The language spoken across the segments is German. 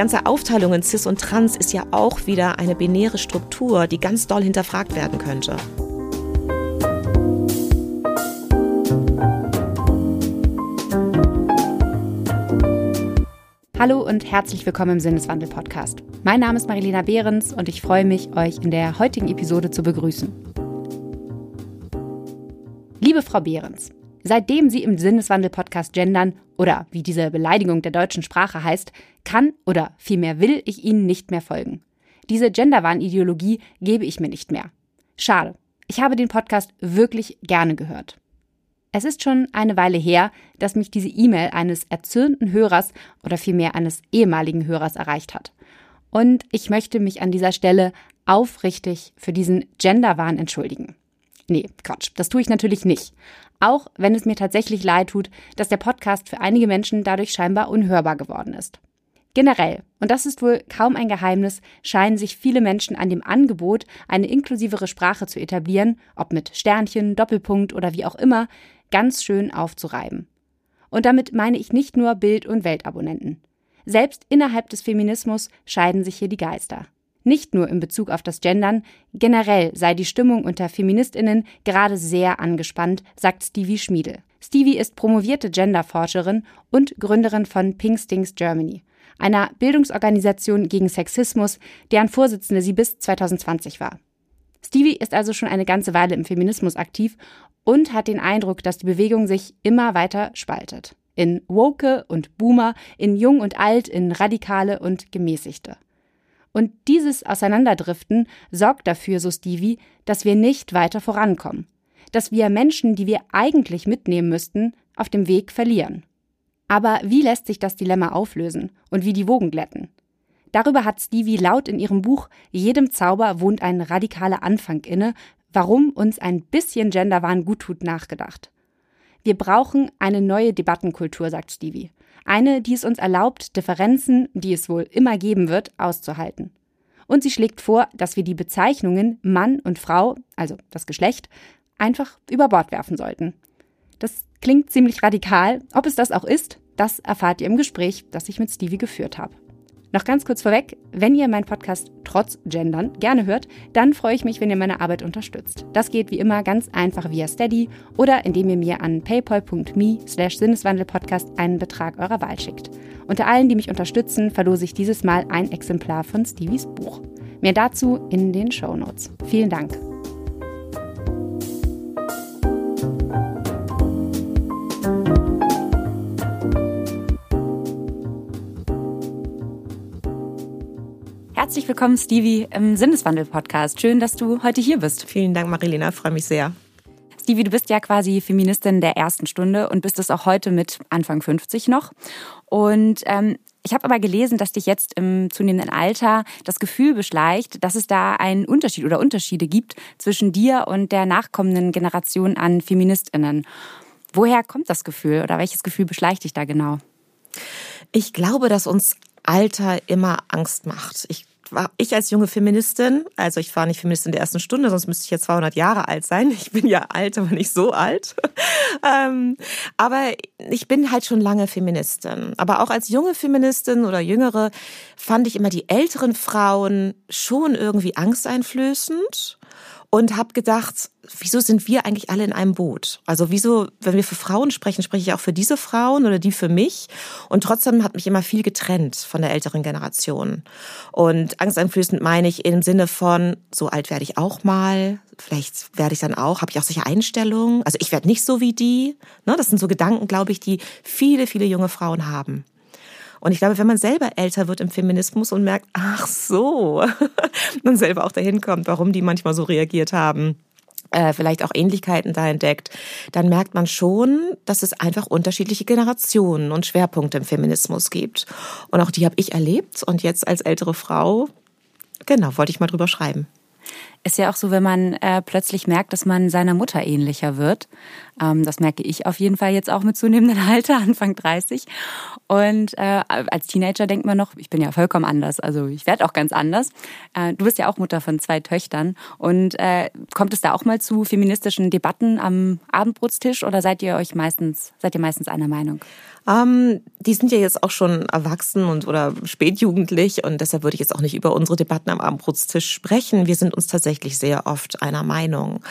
ganze Aufteilung in Cis und Trans ist ja auch wieder eine binäre Struktur, die ganz doll hinterfragt werden könnte. Hallo und herzlich willkommen im Sinneswandel-Podcast. Mein Name ist Marilena Behrens und ich freue mich, euch in der heutigen Episode zu begrüßen. Liebe Frau Behrens, seitdem Sie im Sinneswandel-Podcast gendern oder wie diese Beleidigung der deutschen Sprache heißt, kann oder vielmehr will ich Ihnen nicht mehr folgen. Diese Genderwahn-Ideologie gebe ich mir nicht mehr. Schade. Ich habe den Podcast wirklich gerne gehört. Es ist schon eine Weile her, dass mich diese E-Mail eines erzürnten Hörers oder vielmehr eines ehemaligen Hörers erreicht hat. Und ich möchte mich an dieser Stelle aufrichtig für diesen Genderwahn entschuldigen. Nee, Quatsch, das tue ich natürlich nicht. Auch wenn es mir tatsächlich leid tut, dass der Podcast für einige Menschen dadurch scheinbar unhörbar geworden ist. Generell, und das ist wohl kaum ein Geheimnis, scheinen sich viele Menschen an dem Angebot, eine inklusivere Sprache zu etablieren, ob mit Sternchen, Doppelpunkt oder wie auch immer, ganz schön aufzureiben. Und damit meine ich nicht nur Bild- und Weltabonnenten. Selbst innerhalb des Feminismus scheiden sich hier die Geister. Nicht nur in Bezug auf das Gendern, generell sei die Stimmung unter Feministinnen gerade sehr angespannt, sagt Stevie Schmiedel. Stevie ist promovierte Genderforscherin und Gründerin von Pink Stings Germany, einer Bildungsorganisation gegen Sexismus, deren Vorsitzende sie bis 2020 war. Stevie ist also schon eine ganze Weile im Feminismus aktiv und hat den Eindruck, dass die Bewegung sich immer weiter spaltet. In Woke und Boomer, in Jung und Alt, in Radikale und Gemäßigte. Und dieses Auseinanderdriften sorgt dafür, so Stevie, dass wir nicht weiter vorankommen. Dass wir Menschen, die wir eigentlich mitnehmen müssten, auf dem Weg verlieren. Aber wie lässt sich das Dilemma auflösen und wie die Wogen glätten? Darüber hat Stevie laut in ihrem Buch Jedem Zauber wohnt ein radikaler Anfang inne, warum uns ein bisschen Genderwahn guttut, nachgedacht. Wir brauchen eine neue Debattenkultur, sagt Stevie. Eine, die es uns erlaubt, Differenzen, die es wohl immer geben wird, auszuhalten. Und sie schlägt vor, dass wir die Bezeichnungen Mann und Frau, also das Geschlecht, einfach über Bord werfen sollten. Das klingt ziemlich radikal. Ob es das auch ist, das erfahrt ihr im Gespräch, das ich mit Stevie geführt habe. Noch ganz kurz vorweg, wenn ihr meinen Podcast trotz Gendern gerne hört, dann freue ich mich, wenn ihr meine Arbeit unterstützt. Das geht wie immer ganz einfach via Steady oder indem ihr mir an paypal.me slash sinneswandelpodcast einen Betrag eurer Wahl schickt. Unter allen, die mich unterstützen, verlose ich dieses Mal ein Exemplar von Stevies Buch. Mehr dazu in den Show Notes. Vielen Dank. Herzlich willkommen, Stevie, im Sinneswandel-Podcast. Schön, dass du heute hier bist. Vielen Dank, Marilena. Freue mich sehr. Stevie, du bist ja quasi Feministin der ersten Stunde und bist es auch heute mit Anfang 50 noch. Und ähm, ich habe aber gelesen, dass dich jetzt im zunehmenden Alter das Gefühl beschleicht, dass es da einen Unterschied oder Unterschiede gibt zwischen dir und der nachkommenden Generation an Feministinnen. Woher kommt das Gefühl oder welches Gefühl beschleicht dich da genau? Ich glaube, dass uns Alter immer Angst macht. Ich war ich als junge Feministin, also ich war nicht Feministin der ersten Stunde, sonst müsste ich jetzt 200 Jahre alt sein. Ich bin ja alt, aber nicht so alt. ähm, aber ich bin halt schon lange Feministin. Aber auch als junge Feministin oder jüngere fand ich immer die älteren Frauen schon irgendwie angsteinflößend und habe gedacht, wieso sind wir eigentlich alle in einem Boot? Also wieso, wenn wir für Frauen sprechen, spreche ich auch für diese Frauen oder die für mich? Und trotzdem hat mich immer viel getrennt von der älteren Generation. Und angsteinflößend meine ich im Sinne von, so alt werde ich auch mal, vielleicht werde ich dann auch, habe ich auch solche Einstellungen. Also ich werde nicht so wie die. Ne? Das sind so Gedanken, glaube ich, die viele, viele junge Frauen haben. Und ich glaube, wenn man selber älter wird im Feminismus und merkt, ach so, man selber auch dahin kommt, warum die manchmal so reagiert haben, äh, vielleicht auch Ähnlichkeiten da entdeckt, dann merkt man schon, dass es einfach unterschiedliche Generationen und Schwerpunkte im Feminismus gibt. Und auch die habe ich erlebt und jetzt als ältere Frau, genau, wollte ich mal drüber schreiben. Ist ja auch so, wenn man äh, plötzlich merkt, dass man seiner Mutter ähnlicher wird. Ähm, das merke ich auf jeden Fall jetzt auch mit zunehmendem Alter, Anfang 30. Und äh, als Teenager denkt man noch, ich bin ja vollkommen anders. Also ich werde auch ganz anders. Äh, du bist ja auch Mutter von zwei Töchtern. Und äh, kommt es da auch mal zu feministischen Debatten am Abendbrotstisch oder seid ihr euch meistens, seid ihr meistens einer Meinung? Ähm, die sind ja jetzt auch schon erwachsen und oder spätjugendlich und deshalb würde ich jetzt auch nicht über unsere Debatten am Abendbrotstisch sprechen. Wir sind uns tatsächlich sehr oft einer Meinung.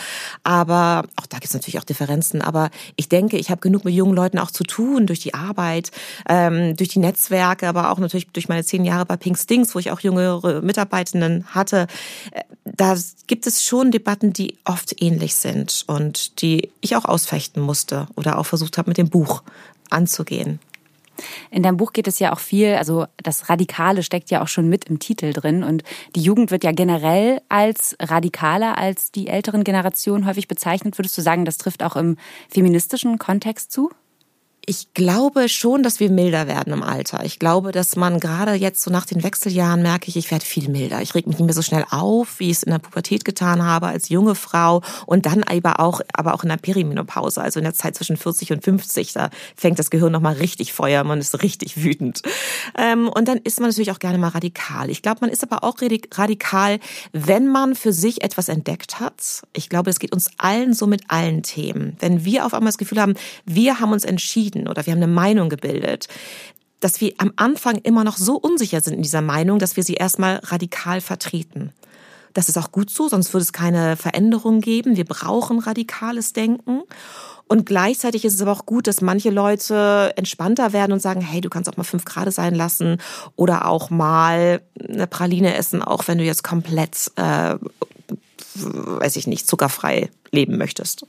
Aber auch da gibt es natürlich auch Differenzen. Aber ich denke, ich habe genug mit jungen Leuten auch zu tun durch die Arbeit, ähm, durch die Netzwerke, aber auch natürlich durch meine zehn Jahre bei Pink Stings, wo ich auch jüngere Mitarbeitenden hatte. Äh, da gibt es schon Debatten, die oft ähnlich sind und die ich auch ausfechten musste oder auch versucht habe mit dem Buch anzugehen. In deinem Buch geht es ja auch viel, also das Radikale steckt ja auch schon mit im Titel drin und die Jugend wird ja generell als radikaler als die älteren Generationen häufig bezeichnet. Würdest du sagen, das trifft auch im feministischen Kontext zu? Ich glaube schon, dass wir milder werden im Alter. Ich glaube, dass man gerade jetzt so nach den Wechseljahren merke ich, ich werde viel milder. Ich reg mich nicht mehr so schnell auf, wie ich es in der Pubertät getan habe als junge Frau und dann aber auch, aber auch in der Perimenopause, also in der Zeit zwischen 40 und 50. Da fängt das Gehirn nochmal richtig Feuer, man ist richtig wütend. Ähm, und dann ist man natürlich auch gerne mal radikal. Ich glaube, man ist aber auch radikal, wenn man für sich etwas entdeckt hat. Ich glaube, es geht uns allen so mit allen Themen. Wenn wir auf einmal das Gefühl haben, wir haben uns entschieden, entschieden oder wir haben eine Meinung gebildet, dass wir am Anfang immer noch so unsicher sind in dieser Meinung, dass wir sie erstmal radikal vertreten. Das ist auch gut so, sonst würde es keine Veränderung geben. Wir brauchen radikales Denken. Und gleichzeitig ist es aber auch gut, dass manche Leute entspannter werden und sagen, hey, du kannst auch mal fünf Grad sein lassen oder auch mal eine Praline essen, auch wenn du jetzt komplett, äh, weiß ich nicht, zuckerfrei leben möchtest.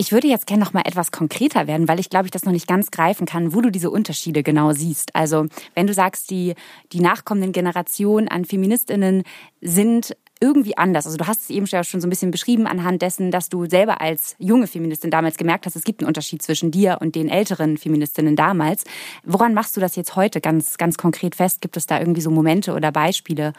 Ich würde jetzt gerne noch mal etwas konkreter werden, weil ich glaube, ich das noch nicht ganz greifen kann, wo du diese Unterschiede genau siehst. Also, wenn du sagst, die, die nachkommenden Generationen an Feministinnen sind irgendwie anders. Also du hast es eben schon so ein bisschen beschrieben anhand dessen, dass du selber als junge Feministin damals gemerkt hast, es gibt einen Unterschied zwischen dir und den älteren Feministinnen damals. Woran machst du das jetzt heute ganz, ganz konkret fest? Gibt es da irgendwie so Momente oder Beispiele?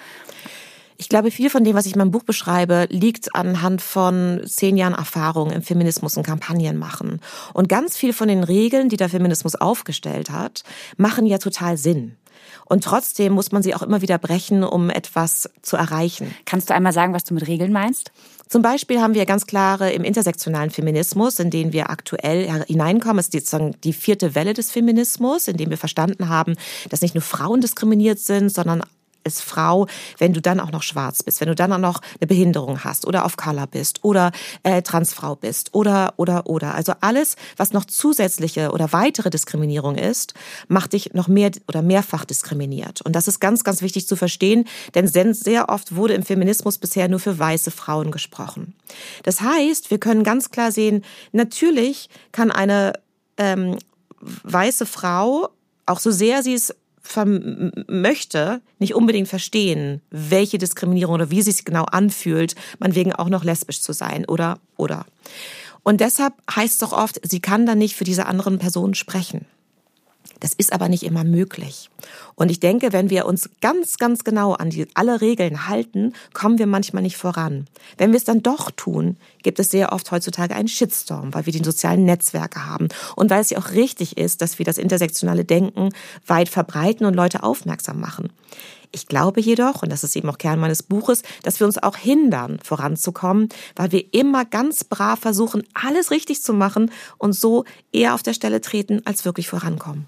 Ich glaube, viel von dem, was ich in meinem Buch beschreibe, liegt anhand von zehn Jahren Erfahrung im Feminismus und Kampagnen machen. Und ganz viel von den Regeln, die der Feminismus aufgestellt hat, machen ja total Sinn. Und trotzdem muss man sie auch immer wieder brechen, um etwas zu erreichen. Kannst du einmal sagen, was du mit Regeln meinst? Zum Beispiel haben wir ganz klare im intersektionalen Feminismus, in den wir aktuell hineinkommen, ist sozusagen die vierte Welle des Feminismus, in dem wir verstanden haben, dass nicht nur Frauen diskriminiert sind, sondern als Frau, wenn du dann auch noch schwarz bist, wenn du dann auch noch eine Behinderung hast oder auf Color bist oder äh, Transfrau bist oder oder oder. Also alles, was noch zusätzliche oder weitere Diskriminierung ist, macht dich noch mehr oder mehrfach diskriminiert. Und das ist ganz, ganz wichtig zu verstehen, denn sehr oft wurde im Feminismus bisher nur für weiße Frauen gesprochen. Das heißt, wir können ganz klar sehen, natürlich kann eine ähm, weiße Frau auch so sehr sie es möchte, nicht unbedingt verstehen, welche Diskriminierung oder wie es sich genau anfühlt, man wegen auch noch lesbisch zu sein oder oder. Und deshalb heißt es doch oft, sie kann dann nicht für diese anderen Personen sprechen. Das ist aber nicht immer möglich. Und ich denke, wenn wir uns ganz, ganz genau an die, alle Regeln halten, kommen wir manchmal nicht voran. Wenn wir es dann doch tun, gibt es sehr oft heutzutage einen Shitstorm, weil wir die sozialen Netzwerke haben und weil es ja auch richtig ist, dass wir das intersektionale Denken weit verbreiten und Leute aufmerksam machen. Ich glaube jedoch, und das ist eben auch Kern meines Buches, dass wir uns auch hindern, voranzukommen, weil wir immer ganz brav versuchen, alles richtig zu machen und so eher auf der Stelle treten, als wirklich vorankommen.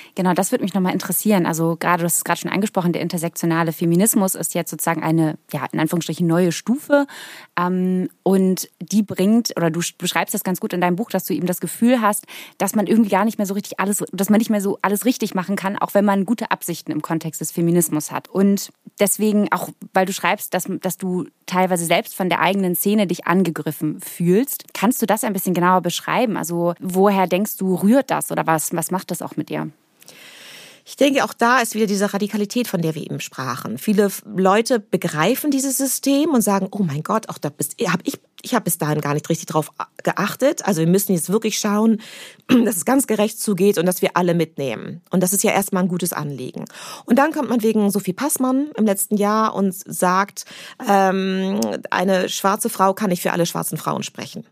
Genau, das würde mich nochmal interessieren. Also gerade, du hast es gerade schon angesprochen, der intersektionale Feminismus ist jetzt sozusagen eine, ja, in Anführungsstrichen neue Stufe. Ähm, und die bringt, oder du beschreibst das ganz gut in deinem Buch, dass du eben das Gefühl hast, dass man irgendwie gar nicht mehr so richtig alles, dass man nicht mehr so alles richtig machen kann, auch wenn man gute Absichten im Kontext des Feminismus hat. Und deswegen, auch weil du schreibst, dass, dass du teilweise selbst von der eigenen Szene dich angegriffen fühlst. Kannst du das ein bisschen genauer beschreiben? Also woher denkst du, rührt das oder was, was macht das auch mit dir? Ich denke, auch da ist wieder diese Radikalität, von der wir eben sprachen. Viele Leute begreifen dieses System und sagen, oh mein Gott, auch da habe ich ich habe bis dahin gar nicht richtig drauf geachtet. Also wir müssen jetzt wirklich schauen, dass es ganz gerecht zugeht und dass wir alle mitnehmen. Und das ist ja erstmal ein gutes Anliegen. Und dann kommt man wegen Sophie Passmann im letzten Jahr und sagt, ähm, eine schwarze Frau kann nicht für alle schwarzen Frauen sprechen.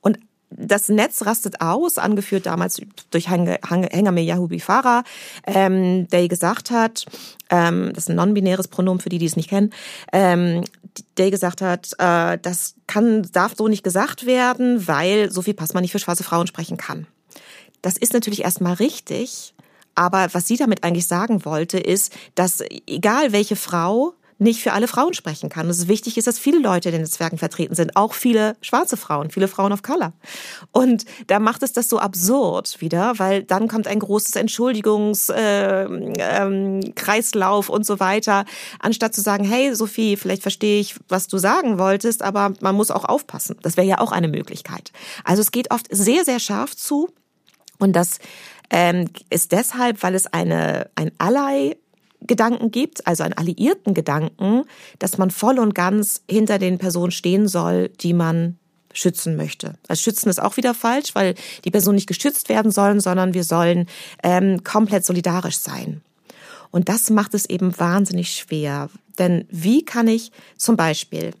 Und das Netz rastet aus, angeführt damals durch Hengame Yahubi Farah, ähm, der gesagt hat, ähm, das ist ein non-binäres Pronomen für die, die es nicht kennen, ähm, der gesagt hat, äh, das kann, darf so nicht gesagt werden, weil Sophie Passmann nicht für schwarze Frauen sprechen kann. Das ist natürlich erstmal richtig, aber was sie damit eigentlich sagen wollte, ist, dass egal welche Frau nicht für alle Frauen sprechen kann. es ist wichtig ist, dass viele Leute in den Netzwerken vertreten sind, auch viele schwarze Frauen, viele Frauen of Color. Und da macht es das so absurd wieder, weil dann kommt ein großes Entschuldigungskreislauf äh, ähm, und so weiter, anstatt zu sagen, hey Sophie, vielleicht verstehe ich, was du sagen wolltest, aber man muss auch aufpassen. Das wäre ja auch eine Möglichkeit. Also es geht oft sehr, sehr scharf zu und das ähm, ist deshalb, weil es eine, ein Ally Gedanken gibt, also einen alliierten Gedanken, dass man voll und ganz hinter den Personen stehen soll, die man schützen möchte. Also schützen ist auch wieder falsch, weil die Personen nicht geschützt werden sollen, sondern wir sollen ähm, komplett solidarisch sein. Und das macht es eben wahnsinnig schwer. Denn wie kann ich zum Beispiel,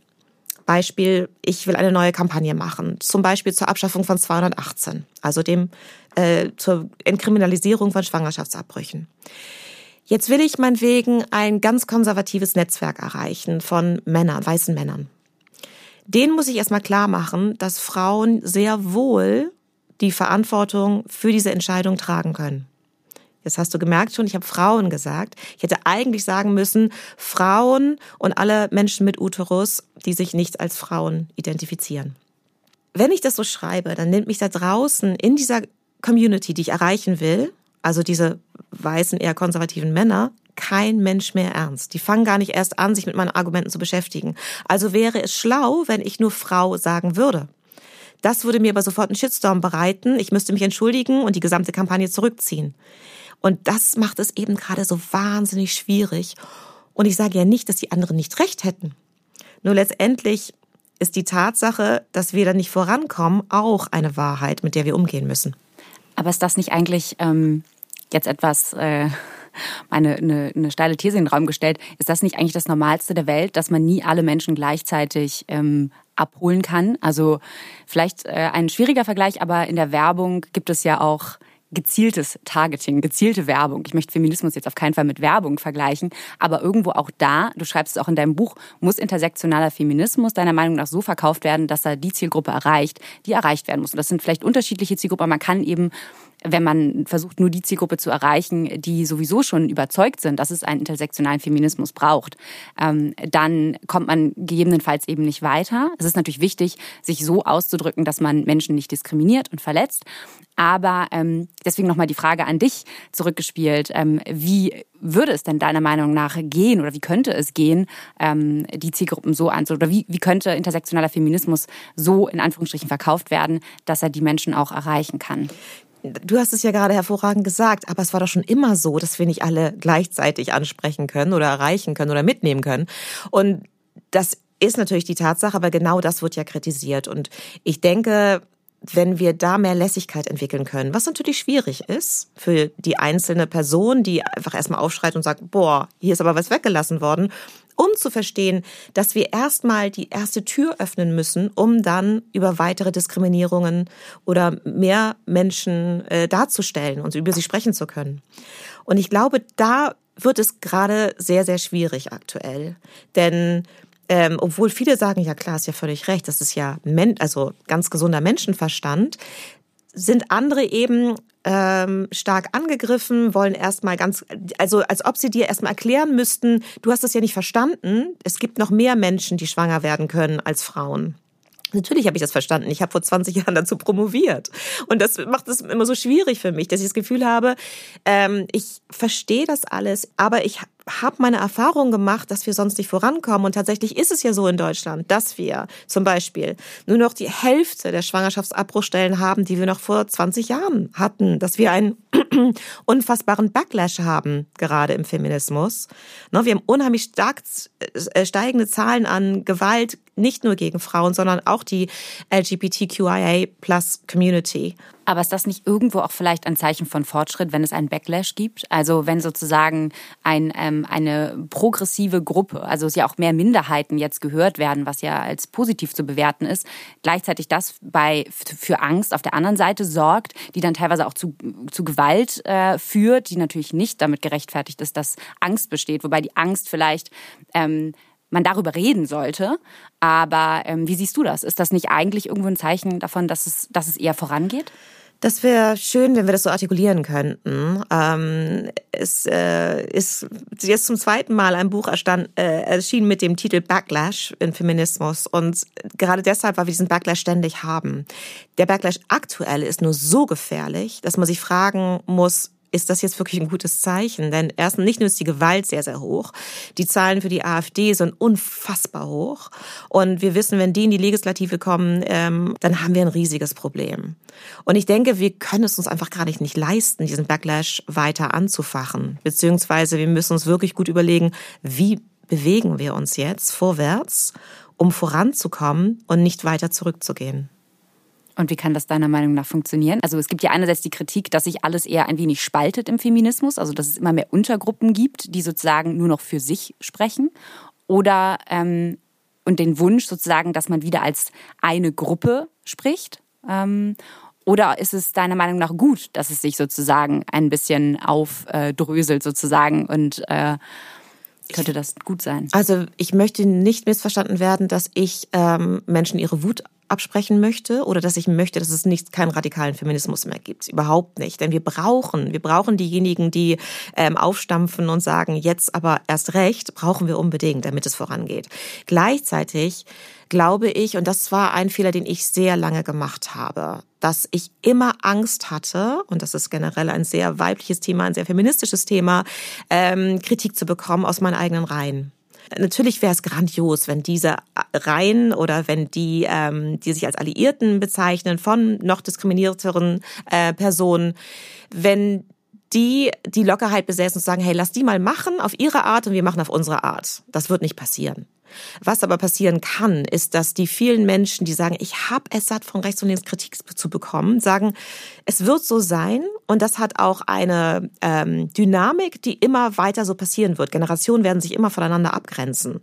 Beispiel, ich will eine neue Kampagne machen, zum Beispiel zur Abschaffung von 218, also dem äh, zur Entkriminalisierung von Schwangerschaftsabbrüchen. Jetzt will ich meinetwegen ein ganz konservatives Netzwerk erreichen von Männern, weißen Männern. Den muss ich erstmal klar machen, dass Frauen sehr wohl die Verantwortung für diese Entscheidung tragen können. Jetzt hast du gemerkt schon, ich habe Frauen gesagt. Ich hätte eigentlich sagen müssen, Frauen und alle Menschen mit Uterus, die sich nicht als Frauen identifizieren. Wenn ich das so schreibe, dann nimmt mich da draußen in dieser Community, die ich erreichen will, also diese weißen, eher konservativen Männer, kein Mensch mehr ernst. Die fangen gar nicht erst an, sich mit meinen Argumenten zu beschäftigen. Also wäre es schlau, wenn ich nur Frau sagen würde. Das würde mir aber sofort einen Shitstorm bereiten. Ich müsste mich entschuldigen und die gesamte Kampagne zurückziehen. Und das macht es eben gerade so wahnsinnig schwierig. Und ich sage ja nicht, dass die anderen nicht recht hätten. Nur letztendlich ist die Tatsache, dass wir da nicht vorankommen, auch eine Wahrheit, mit der wir umgehen müssen. Aber ist das nicht eigentlich ähm, jetzt etwas, äh, eine, eine, eine steile These in den Raum gestellt, ist das nicht eigentlich das Normalste der Welt, dass man nie alle Menschen gleichzeitig ähm, abholen kann? Also vielleicht äh, ein schwieriger Vergleich, aber in der Werbung gibt es ja auch gezieltes Targeting, gezielte Werbung. Ich möchte Feminismus jetzt auf keinen Fall mit Werbung vergleichen, aber irgendwo auch da, du schreibst es auch in deinem Buch, muss intersektionaler Feminismus deiner Meinung nach so verkauft werden, dass er die Zielgruppe erreicht, die erreicht werden muss. Und das sind vielleicht unterschiedliche Zielgruppen, aber man kann eben wenn man versucht, nur die Zielgruppe zu erreichen, die sowieso schon überzeugt sind, dass es einen intersektionalen Feminismus braucht, ähm, dann kommt man gegebenenfalls eben nicht weiter. Es ist natürlich wichtig, sich so auszudrücken, dass man Menschen nicht diskriminiert und verletzt. Aber ähm, deswegen nochmal die Frage an dich zurückgespielt. Ähm, wie würde es denn deiner Meinung nach gehen oder wie könnte es gehen, ähm, die Zielgruppen so anzusehen? Oder wie, wie könnte intersektionaler Feminismus so in Anführungsstrichen verkauft werden, dass er die Menschen auch erreichen kann? Du hast es ja gerade hervorragend gesagt, aber es war doch schon immer so, dass wir nicht alle gleichzeitig ansprechen können oder erreichen können oder mitnehmen können. Und das ist natürlich die Tatsache, aber genau das wird ja kritisiert. Und ich denke, wenn wir da mehr Lässigkeit entwickeln können, was natürlich schwierig ist für die einzelne Person, die einfach erstmal aufschreit und sagt, boah, hier ist aber was weggelassen worden, um zu verstehen, dass wir erstmal die erste Tür öffnen müssen, um dann über weitere Diskriminierungen oder mehr Menschen äh, darzustellen und über sie sprechen zu können. Und ich glaube, da wird es gerade sehr, sehr schwierig aktuell. Denn ähm, obwohl viele sagen, ja klar, ist ja völlig recht, das ist ja also ganz gesunder Menschenverstand, sind andere eben ähm, stark angegriffen, wollen erstmal ganz, also als ob sie dir erstmal erklären müssten, du hast das ja nicht verstanden, es gibt noch mehr Menschen, die schwanger werden können als Frauen. Natürlich habe ich das verstanden. Ich habe vor 20 Jahren dazu promoviert. Und das macht es immer so schwierig für mich, dass ich das Gefühl habe, ähm, ich verstehe das alles, aber ich habe meine Erfahrung gemacht, dass wir sonst nicht vorankommen. Und tatsächlich ist es ja so in Deutschland, dass wir zum Beispiel nur noch die Hälfte der Schwangerschaftsabbruchstellen haben, die wir noch vor 20 Jahren hatten. Dass wir einen unfassbaren Backlash haben, gerade im Feminismus. Ne, wir haben unheimlich stark äh, steigende Zahlen an Gewalt nicht nur gegen Frauen, sondern auch die LGBTQIA plus Community. Aber ist das nicht irgendwo auch vielleicht ein Zeichen von Fortschritt, wenn es einen Backlash gibt? Also wenn sozusagen ein, ähm, eine progressive Gruppe, also es ja auch mehr Minderheiten jetzt gehört werden, was ja als positiv zu bewerten ist, gleichzeitig das bei, für Angst auf der anderen Seite sorgt, die dann teilweise auch zu, zu Gewalt äh, führt, die natürlich nicht damit gerechtfertigt ist, dass Angst besteht, wobei die Angst vielleicht ähm, man darüber reden sollte. Aber ähm, wie siehst du das? Ist das nicht eigentlich irgendwo ein Zeichen davon, dass es, dass es eher vorangeht? Das wäre schön, wenn wir das so artikulieren könnten. Ähm, es äh, ist jetzt zum zweiten Mal ein Buch erstand, äh, erschienen mit dem Titel Backlash in Feminismus. Und gerade deshalb, weil wir diesen Backlash ständig haben. Der Backlash aktuell ist nur so gefährlich, dass man sich fragen muss, ist das jetzt wirklich ein gutes Zeichen? Denn erstens, nicht nur ist die Gewalt sehr, sehr hoch, die Zahlen für die AfD sind unfassbar hoch. Und wir wissen, wenn die in die Legislative kommen, ähm, dann haben wir ein riesiges Problem. Und ich denke, wir können es uns einfach gar nicht, nicht leisten, diesen Backlash weiter anzufachen. Beziehungsweise wir müssen uns wirklich gut überlegen, wie bewegen wir uns jetzt vorwärts, um voranzukommen und nicht weiter zurückzugehen. Und wie kann das deiner Meinung nach funktionieren? Also es gibt ja einerseits die Kritik, dass sich alles eher ein wenig spaltet im Feminismus, also dass es immer mehr Untergruppen gibt, die sozusagen nur noch für sich sprechen. Oder ähm, und den Wunsch sozusagen, dass man wieder als eine Gruppe spricht. Ähm, oder ist es deiner Meinung nach gut, dass es sich sozusagen ein bisschen aufdröselt sozusagen und äh, könnte das gut sein? Also ich möchte nicht missverstanden werden, dass ich ähm, Menschen ihre Wut absprechen möchte oder dass ich möchte, dass es nicht keinen radikalen Feminismus mehr gibt. Überhaupt nicht. Denn wir brauchen, wir brauchen diejenigen, die ähm, aufstampfen und sagen, jetzt aber erst recht, brauchen wir unbedingt, damit es vorangeht. Gleichzeitig glaube ich, und das war ein Fehler, den ich sehr lange gemacht habe, dass ich immer Angst hatte, und das ist generell ein sehr weibliches Thema, ein sehr feministisches Thema, ähm, Kritik zu bekommen aus meinen eigenen Reihen. Natürlich wäre es grandios, wenn diese Reihen oder wenn die, ähm, die sich als Alliierten bezeichnen von noch diskriminierteren äh, Personen, wenn die die Lockerheit besäßen und sagen, hey, lass die mal machen auf ihre Art und wir machen auf unsere Art. Das wird nicht passieren. Was aber passieren kann, ist, dass die vielen Menschen, die sagen, ich habe es satt, von rechts und links Kritik zu bekommen, sagen, es wird so sein und das hat auch eine ähm, Dynamik, die immer weiter so passieren wird. Generationen werden sich immer voneinander abgrenzen.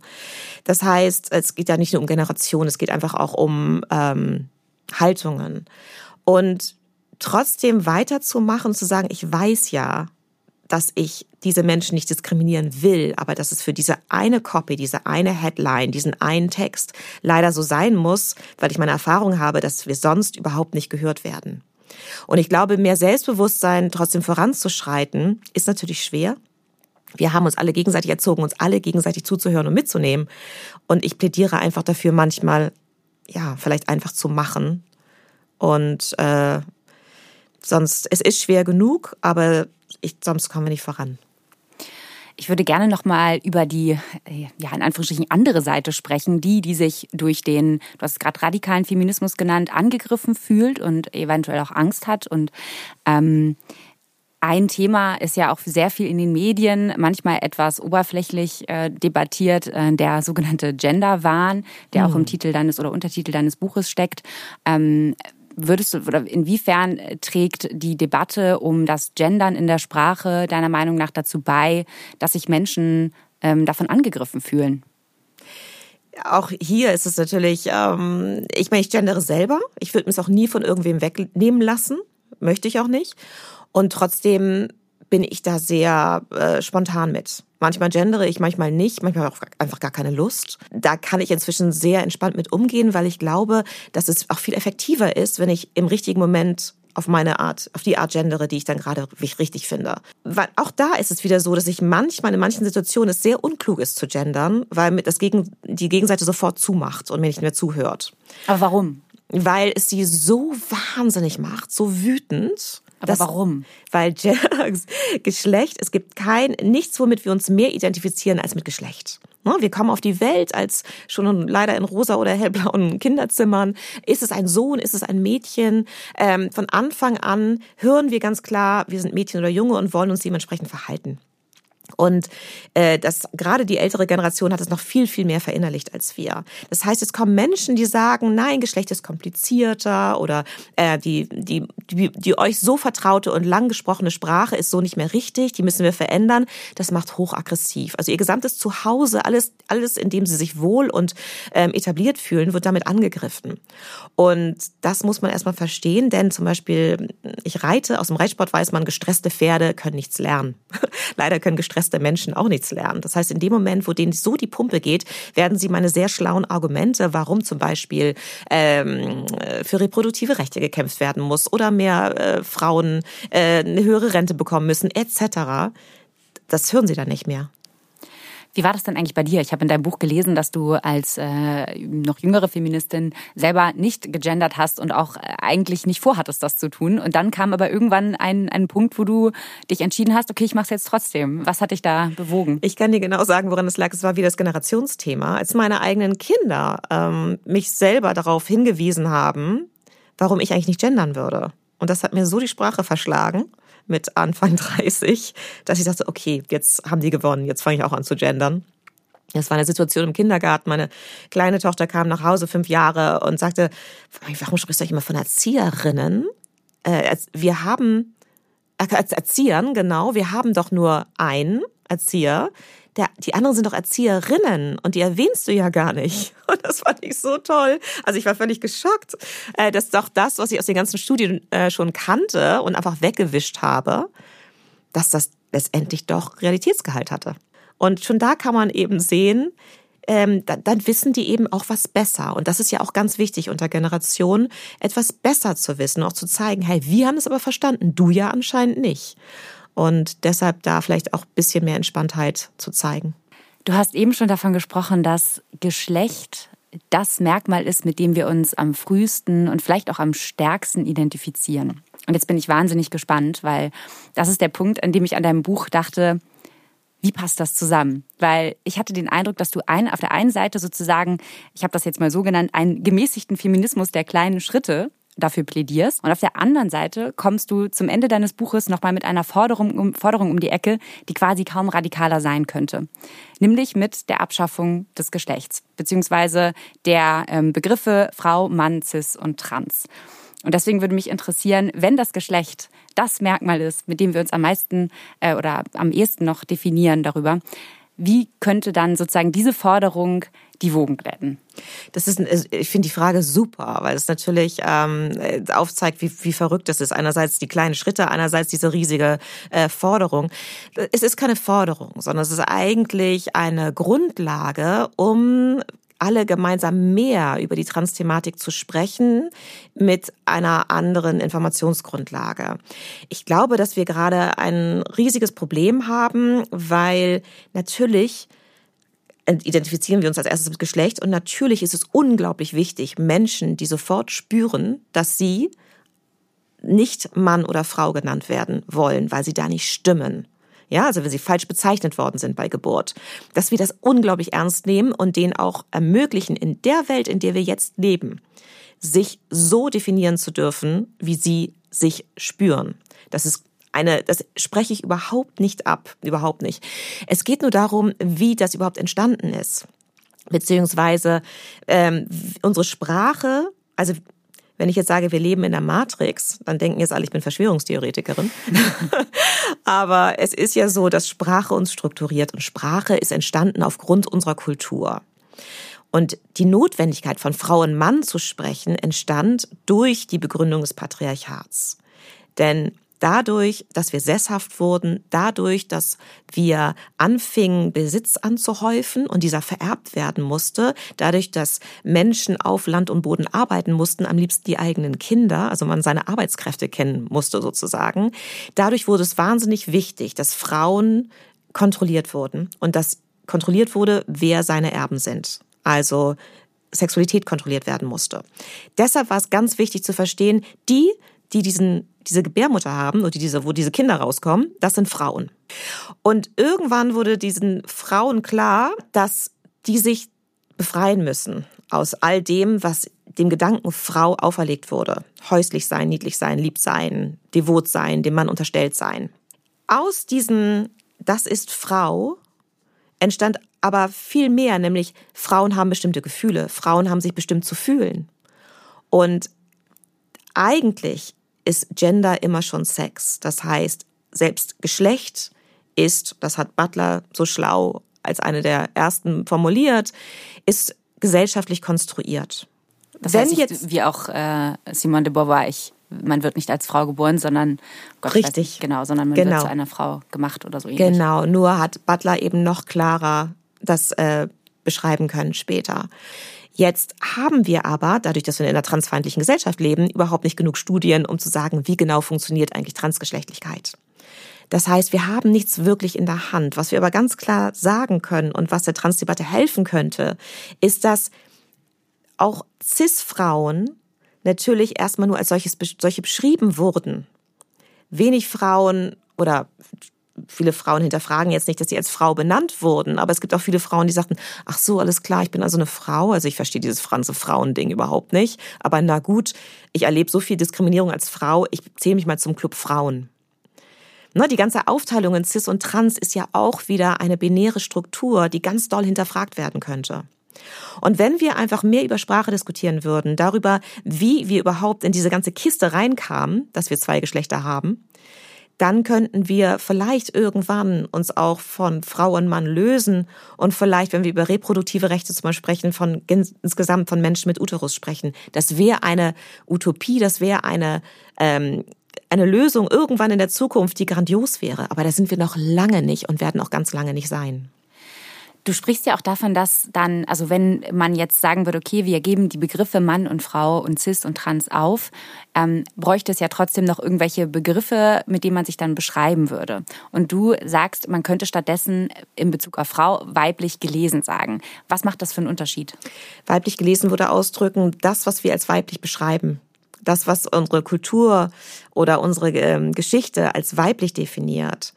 Das heißt, es geht ja nicht nur um Generationen, es geht einfach auch um ähm, Haltungen. Und trotzdem weiterzumachen, zu sagen, ich weiß ja, dass ich diese Menschen nicht diskriminieren will, aber dass es für diese eine Copy, diese eine Headline, diesen einen Text leider so sein muss, weil ich meine Erfahrung habe, dass wir sonst überhaupt nicht gehört werden. Und ich glaube, mehr Selbstbewusstsein trotzdem voranzuschreiten, ist natürlich schwer. Wir haben uns alle gegenseitig erzogen, uns alle gegenseitig zuzuhören und mitzunehmen. Und ich plädiere einfach dafür, manchmal, ja, vielleicht einfach zu machen. Und äh, sonst, es ist schwer genug, aber ich, sonst kommen wir nicht voran. Ich würde gerne noch mal über die, äh, ja, in Anführungsstrichen andere Seite sprechen, die, die sich durch den, du hast es gerade radikalen Feminismus genannt, angegriffen fühlt und eventuell auch Angst hat. Und ähm, ein Thema ist ja auch sehr viel in den Medien, manchmal etwas oberflächlich äh, debattiert, äh, der sogenannte Genderwahn, der mhm. auch im hm. Titel deines oder Untertitel deines Buches steckt. Ähm, Würdest du oder inwiefern äh, trägt die Debatte um das Gendern in der Sprache deiner Meinung nach dazu bei, dass sich Menschen ähm, davon angegriffen fühlen? Auch hier ist es natürlich, ähm, ich meine, ich gendere selber. Ich würde es auch nie von irgendwem wegnehmen lassen. Möchte ich auch nicht. Und trotzdem bin ich da sehr äh, spontan mit. Manchmal gendere ich, manchmal nicht, manchmal auch einfach gar keine Lust. Da kann ich inzwischen sehr entspannt mit umgehen, weil ich glaube, dass es auch viel effektiver ist, wenn ich im richtigen Moment auf meine Art, auf die Art gendere, die ich dann gerade richtig finde. Weil auch da ist es wieder so, dass ich manchmal in manchen Situationen es sehr unklug ist zu gendern, weil das gegen, die Gegenseite sofort zumacht und mir nicht mehr zuhört. Aber warum? Weil es sie so wahnsinnig macht, so wütend aber das, warum? Weil Geschlecht, es gibt kein, nichts, womit wir uns mehr identifizieren als mit Geschlecht. Ne, wir kommen auf die Welt als schon leider in rosa oder hellblauen Kinderzimmern. Ist es ein Sohn? Ist es ein Mädchen? Ähm, von Anfang an hören wir ganz klar, wir sind Mädchen oder Junge und wollen uns dementsprechend verhalten. Und äh, das gerade die ältere Generation hat es noch viel, viel mehr verinnerlicht als wir. Das heißt, es kommen Menschen, die sagen, nein, Geschlecht ist komplizierter oder äh, die, die, die, die euch so vertraute und lang gesprochene Sprache ist so nicht mehr richtig, die müssen wir verändern. Das macht hochaggressiv. Also ihr gesamtes Zuhause, alles, alles, in dem sie sich wohl und ähm, etabliert fühlen, wird damit angegriffen. Und das muss man erstmal verstehen, denn zum Beispiel, ich reite, aus dem Reitsport weiß man, gestresste Pferde können nichts lernen. Leider können gestresste Menschen auch nichts lernen. Das heißt, in dem Moment, wo denen so die Pumpe geht, werden sie meine sehr schlauen Argumente, warum zum Beispiel ähm, für reproduktive Rechte gekämpft werden muss oder mehr äh, Frauen äh, eine höhere Rente bekommen müssen, etc., das hören sie dann nicht mehr. Wie war das denn eigentlich bei dir? Ich habe in deinem Buch gelesen, dass du als äh, noch jüngere Feministin selber nicht gegendert hast und auch äh, eigentlich nicht vorhattest, das zu tun. Und dann kam aber irgendwann ein, ein Punkt, wo du dich entschieden hast, okay, ich mache es jetzt trotzdem. Was hat dich da bewogen? Ich kann dir genau sagen, woran es lag. Es war wie das Generationsthema. Als meine eigenen Kinder ähm, mich selber darauf hingewiesen haben, warum ich eigentlich nicht gendern würde. Und das hat mir so die Sprache verschlagen mit Anfang 30, dass ich dachte, okay, jetzt haben die gewonnen, jetzt fange ich auch an zu gendern. Das war eine Situation im Kindergarten. Meine kleine Tochter kam nach Hause, fünf Jahre, und sagte, warum sprichst du eigentlich immer von Erzieherinnen? Äh, wir haben, äh, als Erziehern, genau, wir haben doch nur einen Erzieher, der, die anderen sind doch Erzieherinnen und die erwähnst du ja gar nicht. Und das fand ich so toll. Also ich war völlig geschockt, äh, dass doch das, was ich aus den ganzen Studien äh, schon kannte und einfach weggewischt habe, dass das letztendlich doch Realitätsgehalt hatte. Und schon da kann man eben sehen, ähm, dann, dann wissen die eben auch was besser. Und das ist ja auch ganz wichtig unter Generationen, etwas besser zu wissen, auch zu zeigen, hey, wir haben es aber verstanden, du ja anscheinend nicht und deshalb da vielleicht auch ein bisschen mehr Entspanntheit zu zeigen. Du hast eben schon davon gesprochen, dass Geschlecht das Merkmal ist, mit dem wir uns am frühesten und vielleicht auch am stärksten identifizieren. Und jetzt bin ich wahnsinnig gespannt, weil das ist der Punkt, an dem ich an deinem Buch dachte, wie passt das zusammen? Weil ich hatte den Eindruck, dass du ein, auf der einen Seite sozusagen, ich habe das jetzt mal so genannt, einen gemäßigten Feminismus der kleinen Schritte dafür plädierst. Und auf der anderen Seite kommst du zum Ende deines Buches nochmal mit einer Forderung um, Forderung um die Ecke, die quasi kaum radikaler sein könnte. Nämlich mit der Abschaffung des Geschlechts, beziehungsweise der ähm, Begriffe Frau, Mann, Cis und Trans. Und deswegen würde mich interessieren, wenn das Geschlecht das Merkmal ist, mit dem wir uns am meisten äh, oder am ehesten noch definieren darüber, wie könnte dann sozusagen diese Forderung die Wogen glätten? Das ist, ich finde die Frage super, weil es natürlich ähm, aufzeigt, wie, wie verrückt das ist. Einerseits die kleinen Schritte, einerseits diese riesige äh, Forderung. Es ist keine Forderung, sondern es ist eigentlich eine Grundlage, um alle gemeinsam mehr über die Trans-Thematik zu sprechen mit einer anderen Informationsgrundlage. Ich glaube, dass wir gerade ein riesiges Problem haben, weil natürlich identifizieren wir uns als erstes mit Geschlecht und natürlich ist es unglaublich wichtig, Menschen, die sofort spüren, dass sie nicht Mann oder Frau genannt werden wollen, weil sie da nicht stimmen ja, also wenn sie falsch bezeichnet worden sind bei Geburt, dass wir das unglaublich ernst nehmen und denen auch ermöglichen, in der Welt, in der wir jetzt leben, sich so definieren zu dürfen, wie sie sich spüren. Das ist eine, das spreche ich überhaupt nicht ab, überhaupt nicht. Es geht nur darum, wie das überhaupt entstanden ist, beziehungsweise ähm, unsere Sprache. Also wenn ich jetzt sage, wir leben in der Matrix, dann denken jetzt alle, ich bin Verschwörungstheoretikerin. Aber es ist ja so, dass Sprache uns strukturiert und Sprache ist entstanden aufgrund unserer Kultur. Und die Notwendigkeit von Frau und Mann zu sprechen entstand durch die Begründung des Patriarchats. Denn dadurch, dass wir sesshaft wurden, dadurch, dass wir anfingen, Besitz anzuhäufen und dieser vererbt werden musste, dadurch, dass Menschen auf Land und Boden arbeiten mussten, am liebsten die eigenen Kinder, also man seine Arbeitskräfte kennen musste sozusagen. Dadurch wurde es wahnsinnig wichtig, dass Frauen kontrolliert wurden und dass kontrolliert wurde, wer seine Erben sind. Also Sexualität kontrolliert werden musste. Deshalb war es ganz wichtig zu verstehen, die, die diesen diese Gebärmutter haben oder diese, wo diese Kinder rauskommen, das sind Frauen. Und irgendwann wurde diesen Frauen klar, dass die sich befreien müssen aus all dem, was dem Gedanken Frau auferlegt wurde. Häuslich sein, niedlich sein, lieb sein, devot sein, dem Mann unterstellt sein. Aus diesen das ist Frau, entstand aber viel mehr, nämlich Frauen haben bestimmte Gefühle, Frauen haben sich bestimmt zu fühlen. Und eigentlich ist Gender immer schon Sex. Das heißt, selbst Geschlecht ist, das hat Butler so schlau als eine der ersten formuliert, ist gesellschaftlich konstruiert. Das Wenn heißt, jetzt wie auch äh, Simone de Beauvoir, ich, man wird nicht als Frau geboren, sondern Gott, richtig, nicht, genau, sondern man genau. wird zu einer Frau gemacht oder so ähnlich. Genau, nur hat Butler eben noch klarer das äh, beschreiben können später. Jetzt haben wir aber, dadurch, dass wir in einer transfeindlichen Gesellschaft leben, überhaupt nicht genug Studien, um zu sagen, wie genau funktioniert eigentlich Transgeschlechtlichkeit. Das heißt, wir haben nichts wirklich in der Hand. Was wir aber ganz klar sagen können und was der Transdebatte helfen könnte, ist, dass auch CIS-Frauen natürlich erstmal nur als solches, solche beschrieben wurden. Wenig Frauen oder viele Frauen hinterfragen jetzt nicht, dass sie als Frau benannt wurden, aber es gibt auch viele Frauen, die sagten, ach so, alles klar, ich bin also eine Frau, also ich verstehe dieses franze Frauending überhaupt nicht, aber na gut, ich erlebe so viel Diskriminierung als Frau, ich zähle mich mal zum Club Frauen. Die ganze Aufteilung in Cis und Trans ist ja auch wieder eine binäre Struktur, die ganz doll hinterfragt werden könnte. Und wenn wir einfach mehr über Sprache diskutieren würden, darüber, wie wir überhaupt in diese ganze Kiste reinkamen, dass wir zwei Geschlechter haben, dann könnten wir vielleicht irgendwann uns auch von Frau und Mann lösen und vielleicht, wenn wir über reproduktive Rechte zum Beispiel sprechen, von insgesamt von Menschen mit Uterus sprechen. Das wäre eine Utopie, das wäre eine ähm, eine Lösung irgendwann in der Zukunft, die grandios wäre. Aber da sind wir noch lange nicht und werden auch ganz lange nicht sein. Du sprichst ja auch davon, dass dann, also wenn man jetzt sagen würde, okay, wir geben die Begriffe Mann und Frau und Cis und Trans auf, ähm, bräuchte es ja trotzdem noch irgendwelche Begriffe, mit denen man sich dann beschreiben würde. Und du sagst, man könnte stattdessen in Bezug auf Frau weiblich gelesen sagen. Was macht das für einen Unterschied? Weiblich gelesen würde ausdrücken, das, was wir als weiblich beschreiben. Das, was unsere Kultur oder unsere ähm, Geschichte als weiblich definiert.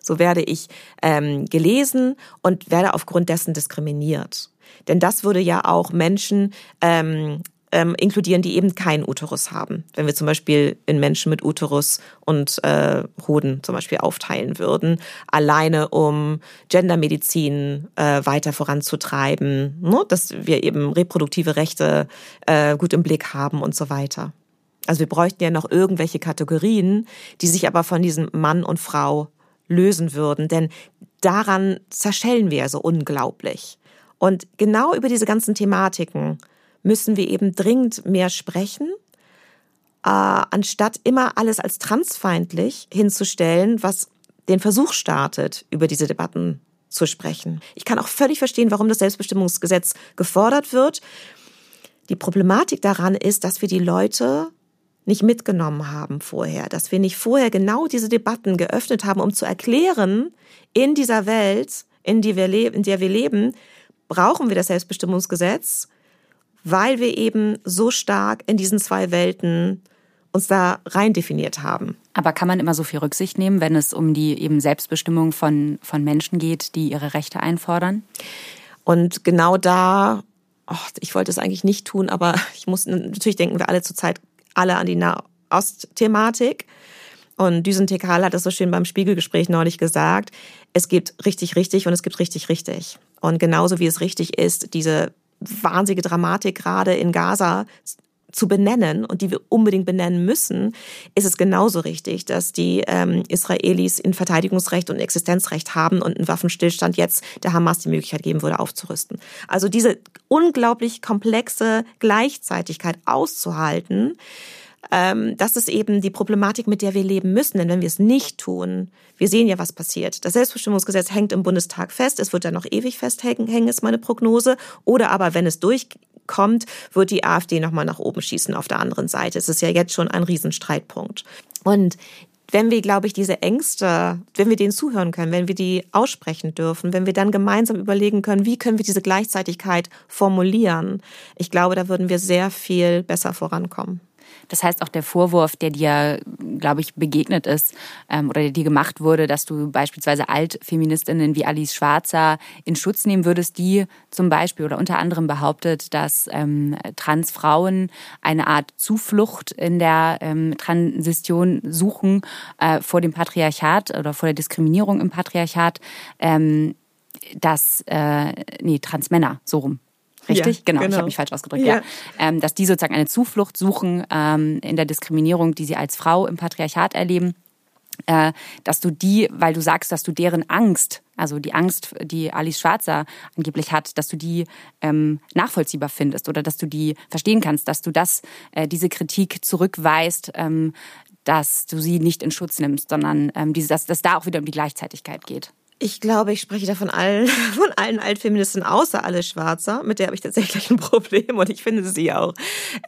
So werde ich ähm, gelesen und werde aufgrund dessen diskriminiert. Denn das würde ja auch Menschen ähm, ähm, inkludieren, die eben keinen Uterus haben. Wenn wir zum Beispiel in Menschen mit Uterus und äh, Hoden zum Beispiel aufteilen würden, alleine um Gendermedizin äh, weiter voranzutreiben, ne? dass wir eben reproduktive Rechte äh, gut im Blick haben und so weiter. Also wir bräuchten ja noch irgendwelche Kategorien, die sich aber von diesem Mann und Frau lösen würden. Denn daran zerschellen wir so unglaublich. Und genau über diese ganzen Thematiken müssen wir eben dringend mehr sprechen, äh, anstatt immer alles als transfeindlich hinzustellen, was den Versuch startet, über diese Debatten zu sprechen. Ich kann auch völlig verstehen, warum das Selbstbestimmungsgesetz gefordert wird. Die Problematik daran ist, dass wir die Leute nicht mitgenommen haben vorher, dass wir nicht vorher genau diese Debatten geöffnet haben, um zu erklären, in dieser Welt, in, die wir in der wir leben, brauchen wir das Selbstbestimmungsgesetz, weil wir eben so stark in diesen zwei Welten uns da rein definiert haben. Aber kann man immer so viel Rücksicht nehmen, wenn es um die eben Selbstbestimmung von, von Menschen geht, die ihre Rechte einfordern? Und genau da, oh, ich wollte es eigentlich nicht tun, aber ich muss natürlich denken wir alle zurzeit alle an die Nahost-Thematik. Und Düsen Tekal hat es so schön beim Spiegelgespräch neulich gesagt. Es gibt richtig, richtig und es gibt richtig, richtig. Und genauso wie es richtig ist, diese wahnsinnige Dramatik gerade in Gaza zu benennen und die wir unbedingt benennen müssen, ist es genauso richtig, dass die ähm, Israelis ein Verteidigungsrecht und Existenzrecht haben und einen Waffenstillstand jetzt der Hamas die Möglichkeit geben würde, aufzurüsten. Also diese unglaublich komplexe Gleichzeitigkeit auszuhalten, ähm, das ist eben die Problematik, mit der wir leben müssen. Denn wenn wir es nicht tun, wir sehen ja, was passiert. Das Selbstbestimmungsgesetz hängt im Bundestag fest. Es wird dann noch ewig festhängen, ist meine Prognose. Oder aber, wenn es durchkommt, wird die AfD nochmal nach oben schießen auf der anderen Seite. Es ist ja jetzt schon ein Riesenstreitpunkt. Und wenn wir, glaube ich, diese Ängste, wenn wir denen zuhören können, wenn wir die aussprechen dürfen, wenn wir dann gemeinsam überlegen können, wie können wir diese Gleichzeitigkeit formulieren, ich glaube, da würden wir sehr viel besser vorankommen. Das heißt auch der Vorwurf, der dir, glaube ich, begegnet ist ähm, oder der dir gemacht wurde, dass du beispielsweise Altfeministinnen wie Alice Schwarzer in Schutz nehmen würdest, die zum Beispiel oder unter anderem behauptet, dass ähm, Transfrauen eine Art Zuflucht in der ähm, Transition suchen äh, vor dem Patriarchat oder vor der Diskriminierung im Patriarchat. Ähm, dass, äh, nee, Transmänner, so rum. Richtig? Ja, genau, genau, ich habe mich falsch ausgedrückt. Ja. ja. Ähm, dass die sozusagen eine Zuflucht suchen ähm, in der Diskriminierung, die sie als Frau im Patriarchat erleben. Äh, dass du die, weil du sagst, dass du deren Angst, also die Angst, die Alice Schwarzer angeblich hat, dass du die ähm, nachvollziehbar findest oder dass du die verstehen kannst, dass du das, äh, diese Kritik zurückweist, ähm, dass du sie nicht in Schutz nimmst, sondern ähm, diese, dass, dass da auch wieder um die Gleichzeitigkeit geht. Ich glaube, ich spreche da von allen, von allen Altfeministen außer alle Schwarzer. Mit der habe ich tatsächlich ein Problem und ich finde sie auch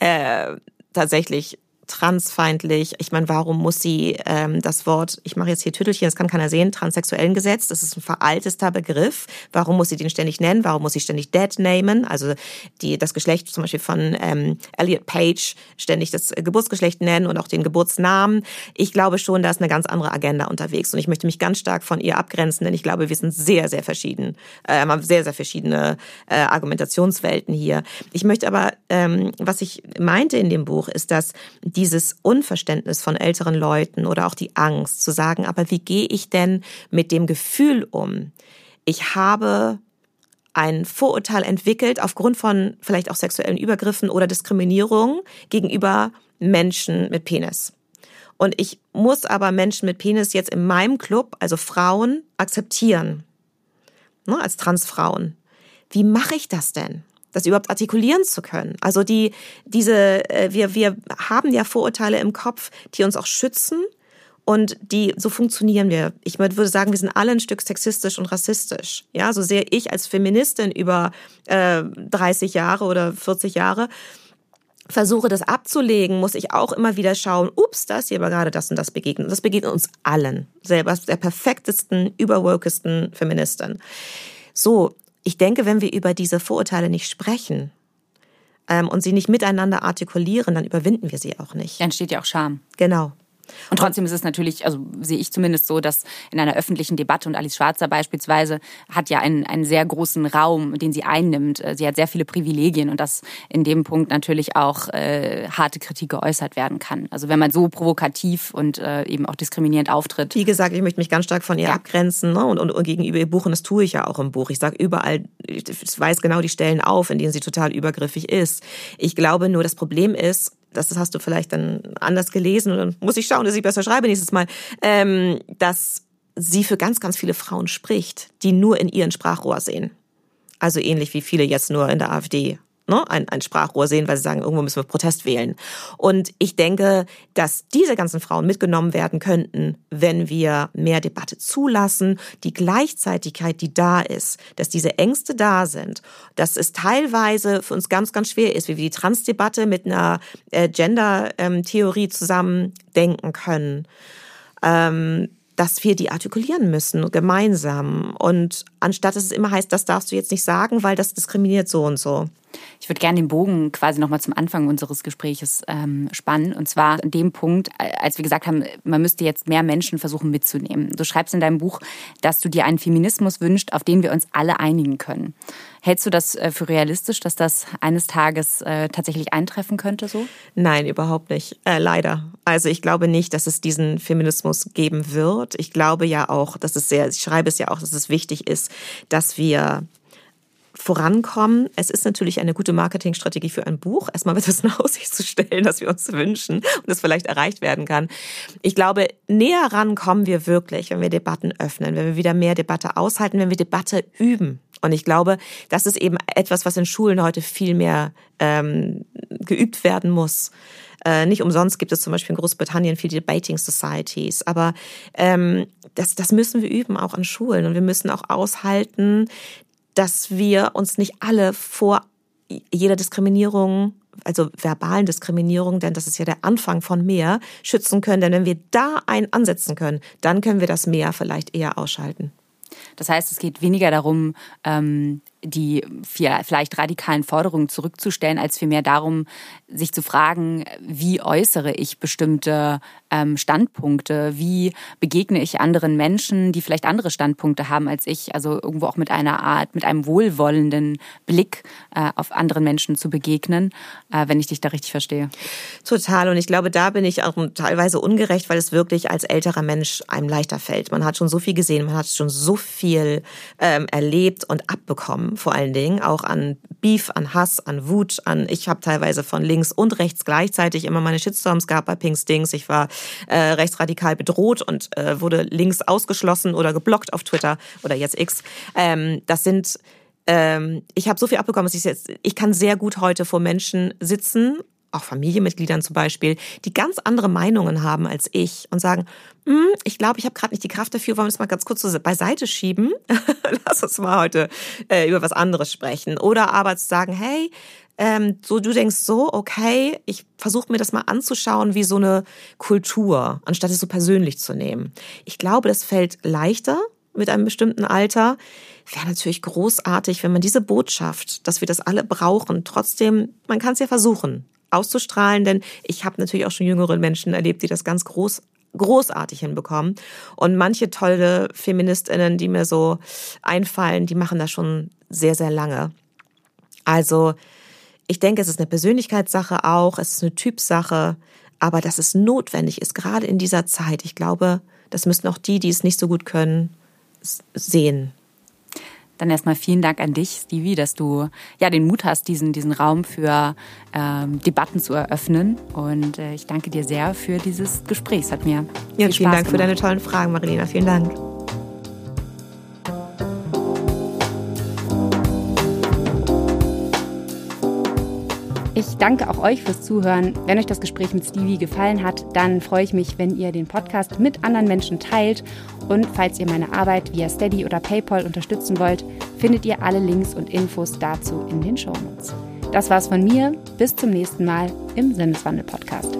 äh, tatsächlich transfeindlich. Ich meine, warum muss sie ähm, das Wort, ich mache jetzt hier Tüttelchen, das kann keiner sehen, transsexuellen Gesetz, das ist ein veralteter Begriff. Warum muss sie den ständig nennen? Warum muss sie ständig dead namen? Also die, das Geschlecht zum Beispiel von ähm, Elliot Page ständig das Geburtsgeschlecht nennen und auch den Geburtsnamen. Ich glaube schon, da ist eine ganz andere Agenda unterwegs und ich möchte mich ganz stark von ihr abgrenzen, denn ich glaube, wir sind sehr, sehr verschieden, äh, haben sehr, sehr verschiedene äh, Argumentationswelten hier. Ich möchte aber, ähm, was ich meinte in dem Buch, ist, dass dieses Unverständnis von älteren Leuten oder auch die Angst zu sagen, aber wie gehe ich denn mit dem Gefühl um? Ich habe ein Vorurteil entwickelt aufgrund von vielleicht auch sexuellen Übergriffen oder Diskriminierung gegenüber Menschen mit Penis. Und ich muss aber Menschen mit Penis jetzt in meinem Club, also Frauen, akzeptieren. Ne, als Transfrauen. Wie mache ich das denn? Das überhaupt artikulieren zu können. Also die, diese, äh, wir, wir haben ja Vorurteile im Kopf, die uns auch schützen und die, so funktionieren wir. Ich würde sagen, wir sind alle ein Stück sexistisch und rassistisch. Ja, so sehr ich als Feministin über äh, 30 Jahre oder 40 Jahre versuche, das abzulegen, muss ich auch immer wieder schauen, ups, da ist hier aber gerade das und das begegnet. Das begegnet uns allen. Selber der perfektesten, überwokesten Feministin. So, ich denke, wenn wir über diese Vorurteile nicht sprechen ähm, und sie nicht miteinander artikulieren, dann überwinden wir sie auch nicht. Dann entsteht ja auch Scham. Genau. Und trotzdem ist es natürlich, also sehe ich zumindest so, dass in einer öffentlichen Debatte und Alice Schwarzer beispielsweise hat ja einen, einen sehr großen Raum, den sie einnimmt. Sie hat sehr viele Privilegien und dass in dem Punkt natürlich auch äh, harte Kritik geäußert werden kann. Also wenn man so provokativ und äh, eben auch diskriminierend auftritt. Wie gesagt, ich möchte mich ganz stark von ihr ja. abgrenzen ne? und, und, und gegenüber ihr Buch und das tue ich ja auch im Buch. Ich sage überall, ich weiß genau die Stellen auf, in denen sie total übergriffig ist. Ich glaube nur, das Problem ist, das hast du vielleicht dann anders gelesen und dann muss ich schauen, dass ich besser schreibe nächstes Mal, ähm, dass sie für ganz, ganz viele Frauen spricht, die nur in ihren Sprachrohr sehen. Also ähnlich wie viele jetzt nur in der AfD ne, ein, ein Sprachrohr sehen, weil sie sagen, irgendwo müssen wir Protest wählen. Und ich denke, dass diese ganzen Frauen mitgenommen werden könnten, wenn wir mehr Debatte zulassen, die Gleichzeitigkeit, die da ist, dass diese Ängste da sind, dass es teilweise für uns ganz, ganz schwer ist, wie wir die Transdebatte mit einer äh, Gender-Theorie zusammen denken können. Ähm, dass wir die artikulieren müssen, gemeinsam. Und anstatt dass es immer heißt, das darfst du jetzt nicht sagen, weil das diskriminiert so und so. Ich würde gerne den Bogen quasi nochmal zum Anfang unseres Gespräches ähm, spannen. Und zwar an dem Punkt, als wir gesagt haben, man müsste jetzt mehr Menschen versuchen mitzunehmen. Du schreibst in deinem Buch, dass du dir einen Feminismus wünschst, auf den wir uns alle einigen können. Hältst du das äh, für realistisch, dass das eines Tages äh, tatsächlich eintreffen könnte so? Nein, überhaupt nicht. Äh, leider. Also ich glaube nicht, dass es diesen Feminismus geben wird. Ich glaube ja auch, dass es sehr, ich schreibe es ja auch, dass es wichtig ist, dass wir vorankommen. Es ist natürlich eine gute Marketingstrategie für ein Buch, erstmal etwas in Aussicht zu stellen, das wir uns wünschen und das vielleicht erreicht werden kann. Ich glaube, näher ran kommen wir wirklich, wenn wir Debatten öffnen, wenn wir wieder mehr Debatte aushalten, wenn wir Debatte üben. Und ich glaube, das ist eben etwas, was in Schulen heute viel mehr ähm, geübt werden muss. Äh, nicht umsonst gibt es zum Beispiel in Großbritannien viele Debating Societies. Aber ähm, das, das müssen wir üben, auch an Schulen. Und wir müssen auch aushalten, dass wir uns nicht alle vor jeder Diskriminierung, also verbalen Diskriminierung, denn das ist ja der Anfang von mehr, schützen können. Denn wenn wir da einen ansetzen können, dann können wir das mehr vielleicht eher ausschalten. Das heißt, es geht weniger darum, ähm, die vielleicht radikalen Forderungen zurückzustellen, als vielmehr darum, sich zu fragen, wie äußere ich bestimmte ähm, Standpunkte, wie begegne ich anderen Menschen, die vielleicht andere Standpunkte haben als ich, also irgendwo auch mit einer Art, mit einem wohlwollenden Blick äh, auf anderen Menschen zu begegnen, äh, wenn ich dich da richtig verstehe. Total. Und ich glaube, da bin ich auch teilweise ungerecht, weil es wirklich als älterer Mensch einem leichter fällt. Man hat schon so viel gesehen, man hat schon so viel ähm, erlebt und abbekommen, vor allen Dingen auch an Beef, an Hass, an Wut, an ich habe teilweise von links und rechts gleichzeitig immer meine Shitstorms gehabt bei Pinks Dings. Ich war äh, rechtsradikal bedroht und äh, wurde links ausgeschlossen oder geblockt auf Twitter oder jetzt X. Ähm, das sind ähm, ich habe so viel abbekommen, dass ich jetzt, ich kann sehr gut heute vor Menschen sitzen auch Familienmitgliedern zum Beispiel, die ganz andere Meinungen haben als ich und sagen, hm, ich glaube, ich habe gerade nicht die Kraft dafür, wollen wir es mal ganz kurz so beiseite schieben? Lass uns mal heute äh, über was anderes sprechen. Oder aber zu sagen, hey, ähm, so du denkst so, okay, ich versuche mir das mal anzuschauen wie so eine Kultur, anstatt es so persönlich zu nehmen. Ich glaube, das fällt leichter mit einem bestimmten Alter. Wäre natürlich großartig, wenn man diese Botschaft, dass wir das alle brauchen, trotzdem, man kann es ja versuchen auszustrahlen, denn ich habe natürlich auch schon jüngere Menschen erlebt, die das ganz groß großartig hinbekommen. Und manche tolle Feministinnen, die mir so einfallen, die machen das schon sehr, sehr lange. Also ich denke, es ist eine Persönlichkeitssache auch, es ist eine Typsache, aber dass es notwendig ist, gerade in dieser Zeit. Ich glaube, das müssen auch die, die es nicht so gut können, sehen. Dann erstmal vielen Dank an dich, Stevie, dass du ja den Mut hast, diesen, diesen Raum für ähm, Debatten zu eröffnen. Und äh, ich danke dir sehr für dieses Gespräch. Es hat mir ja, vielen Spaß Dank gemacht. für deine tollen Fragen, Marilena. Vielen Dank. Ich danke auch euch fürs Zuhören. Wenn euch das Gespräch mit Stevie gefallen hat, dann freue ich mich, wenn ihr den Podcast mit anderen Menschen teilt. Und falls ihr meine Arbeit via Steady oder PayPal unterstützen wollt, findet ihr alle Links und Infos dazu in den Shownotes. Das war's von mir. Bis zum nächsten Mal im Sinneswandel-Podcast.